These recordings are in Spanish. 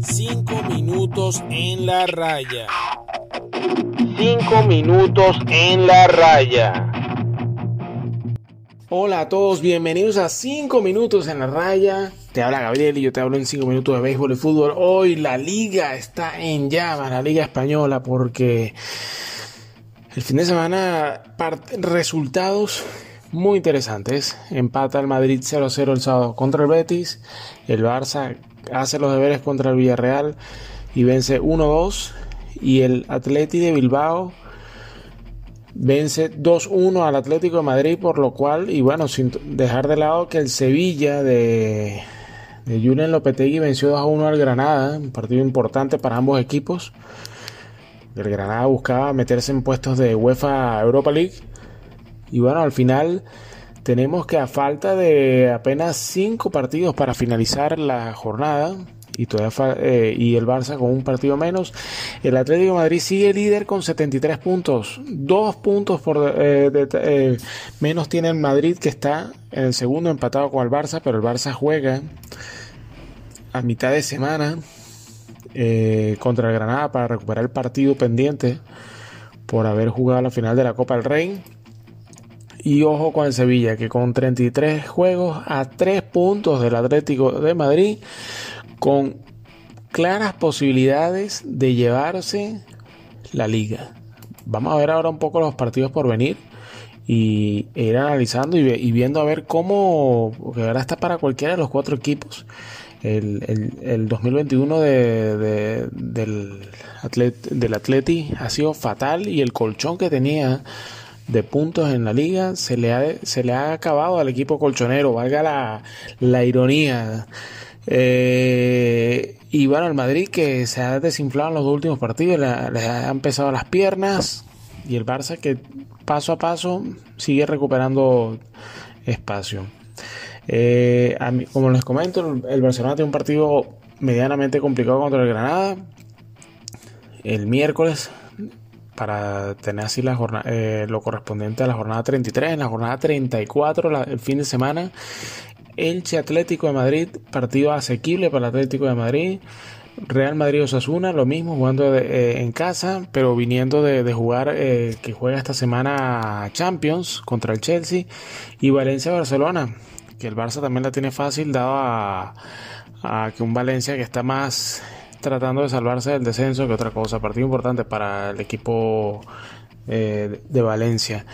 Cinco minutos en la raya. Cinco minutos en la raya. Hola a todos, bienvenidos a 5 minutos en la raya. Te habla Gabriel y yo te hablo en 5 minutos de béisbol y fútbol. Hoy la liga está en llamas, la liga española, porque el fin de semana resultados muy interesantes. Empata el Madrid 0-0 el sábado contra el Betis. El Barça hace los deberes contra el Villarreal y vence 1-2. Y el Atleti de Bilbao vence 2-1 al Atlético de Madrid, por lo cual, y bueno, sin dejar de lado que el Sevilla de, de Julian Lopetegui venció 2-1 al Granada, un partido importante para ambos equipos. El Granada buscaba meterse en puestos de UEFA Europa League. Y bueno, al final tenemos que a falta de apenas 5 partidos para finalizar la jornada, y, todavía eh, y el Barça con un partido menos. El Atlético Madrid sigue líder con 73 puntos. Dos puntos por eh, eh, menos tiene el Madrid que está en el segundo empatado con el Barça, pero el Barça juega a mitad de semana contra el Granada para recuperar el partido pendiente por haber jugado la final de la Copa del Rey. Y ojo con el Sevilla, que con 33 juegos a 3 puntos del Atlético de Madrid con claras posibilidades de llevarse la liga. Vamos a ver ahora un poco los partidos por venir y ir analizando y, viendo a ver cómo, porque ahora está para cualquiera de los cuatro equipos. El, 2021 de, del, del Atleti ha sido fatal y el colchón que tenía de puntos en la liga se le ha, se le ha acabado al equipo colchonero, valga la, la ironía. Eh, y bueno, el Madrid que se ha desinflado en los últimos partidos, le, ha empezado las piernas. Y el Barça que paso a paso sigue recuperando espacio. Eh, como les comento, el Barcelona tiene un partido medianamente complicado contra el Granada. El miércoles para tener así la jornada, eh, lo correspondiente a la jornada 33, en la jornada 34 el fin de semana Elche Atlético de Madrid, partido asequible para el Atlético de Madrid. Real Madrid Osasuna, lo mismo, jugando eh, en casa, pero viniendo de, jugar eh, que juega esta semana Champions contra el Chelsea. Y Valencia-Barcelona, que el Barça también la tiene fácil, dado a, que un Valencia que está más tratando de salvarse del descenso que otra cosa. Partido importante para el equipo eh, de Valencia.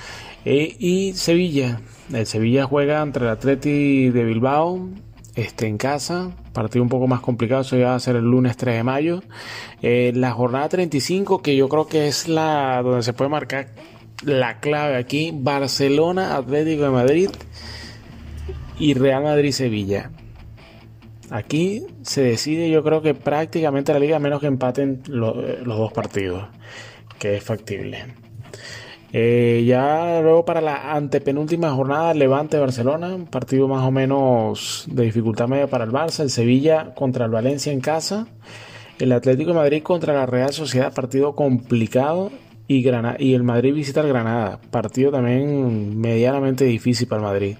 y Sevilla, el Sevilla juega entre el Atleti de Bilbao, este, en casa, partido un poco más complicado, eso ya va a ser el lunes 3 de mayo. Eh, la jornada 35, que yo creo que es la donde se puede marcar la clave aquí, Barcelona, Atlético de Madrid y Real Madrid-Sevilla. Aquí se decide, yo creo que prácticamente la liga, menos que empaten los dos partidos, que es factible. Eh, ya luego para la antepenúltima jornada, Levante Barcelona, un partido más o menos de dificultad media para el Barça, el Sevilla contra el Valencia en casa, el Atlético de Madrid contra la Real Sociedad, partido complicado, y, y el Madrid visita al Granada, partido también medianamente difícil para el Madrid.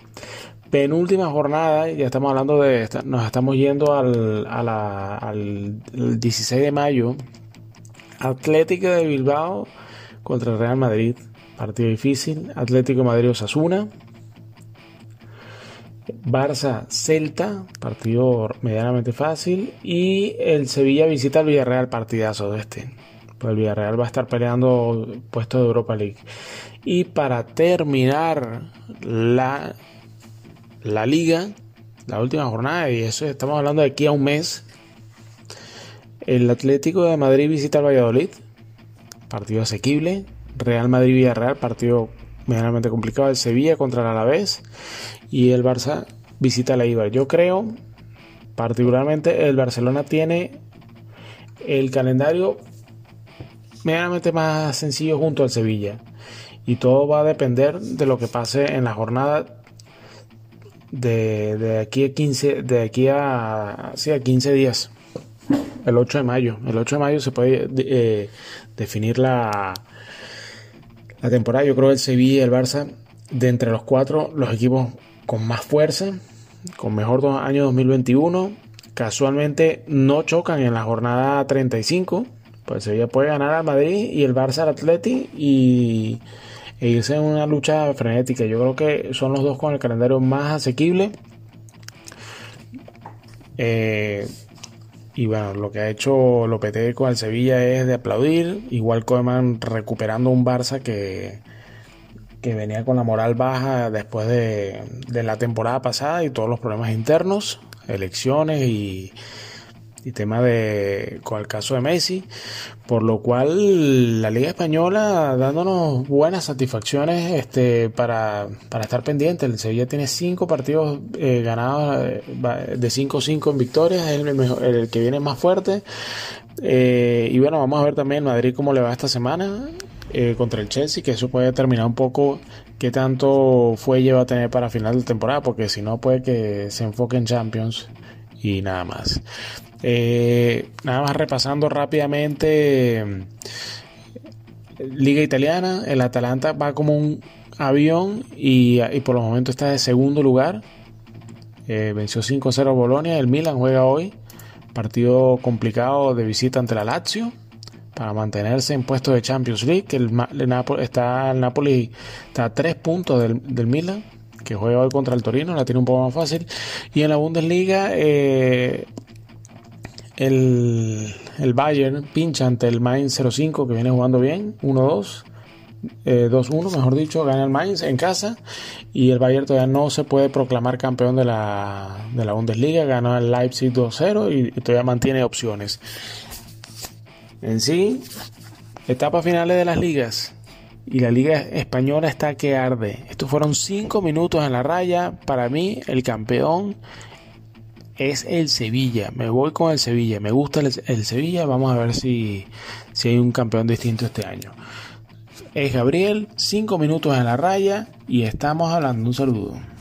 Penúltima jornada, ya estamos hablando de, nos estamos yendo al, al 16 de mayo, Atlético de Bilbao contra Real Madrid Partido difícil. Atlético Madrid Osasuna. Barça Celta, partido medianamente fácil. Y el Sevilla visita al Villarreal, partidazo de este. Pues el Villarreal va a estar peleando puesto de Europa League. Y para terminar la, la liga, la última jornada, y eso estamos hablando de aquí a un mes. El Atlético de Madrid visita al Valladolid. Partido asequible. Real Madrid-Villarreal, partido medianamente complicado. El Sevilla contra el Alavés y el Barça visita la Ibar. Yo creo, particularmente, el Barcelona tiene el calendario medianamente más sencillo junto al Sevilla. Y todo va a depender de lo que pase en la jornada de, aquí a 15, de aquí a, sí, a 15 días. El 8 de mayo. El 8 de mayo se puede eh, definir la, la temporada. Yo creo que el Sevilla y el Barça, de entre los cuatro, los equipos con más fuerza, con mejor año 2021. Casualmente no chocan en la jornada 35. Pues Sevilla puede ganar al Madrid y el Barça al Atleti y e irse en una lucha frenética. Yo creo que son los dos con el calendario más asequible. Eh, y bueno, lo que ha hecho Lopetegui con el Sevilla es de aplaudir. Igual Koeman recuperando un Barça que, que venía con la moral baja después de, de la temporada pasada y todos los problemas internos, elecciones y, y tema de con el caso de Messi, por lo cual la Liga Española dándonos buenas satisfacciones este, para, para estar pendiente. El Sevilla tiene cinco partidos eh, ganados eh, de 5-5 en victorias, es el, el, que viene más fuerte. Eh, y bueno, vamos a ver también Madrid cómo le va esta semana contra el Chelsea, que eso puede determinar un poco qué tanto fuelle va a tener para final de temporada, porque si no puede que se enfoque en Champions y nada más. Eh, nada más repasando rápidamente Liga Italiana, el Atalanta va como un avión y, por los momentos está de segundo lugar. Eh, venció 5-0 Bolonia, el Milan juega hoy, partido complicado de visita ante la Lazio para mantenerse en puesto de Champions League. El, está, el Napoli está a tres puntos del, del Milan que juega hoy contra el Torino, la tiene un poco más fácil. Y en la Bundesliga, eh, el, el Bayern pincha ante el Mainz 05 que viene jugando bien, 1-2. 2-1, eh, mejor dicho, gana el Mainz en casa y el Bayern todavía no se puede proclamar campeón de la, de la Bundesliga, ganó el Leipzig 2-0 y, todavía mantiene opciones. En sí, etapas finales de las ligas y la liga española está que arde. Estos fueron 5 minutos en la raya, para mí el campeón es el Sevilla. Me voy con el Sevilla. Me gusta el, Sevilla. Vamos a ver si, si, hay un campeón distinto este año. Es Gabriel, 5 minutos en la raya y estamos hablando. Un saludo.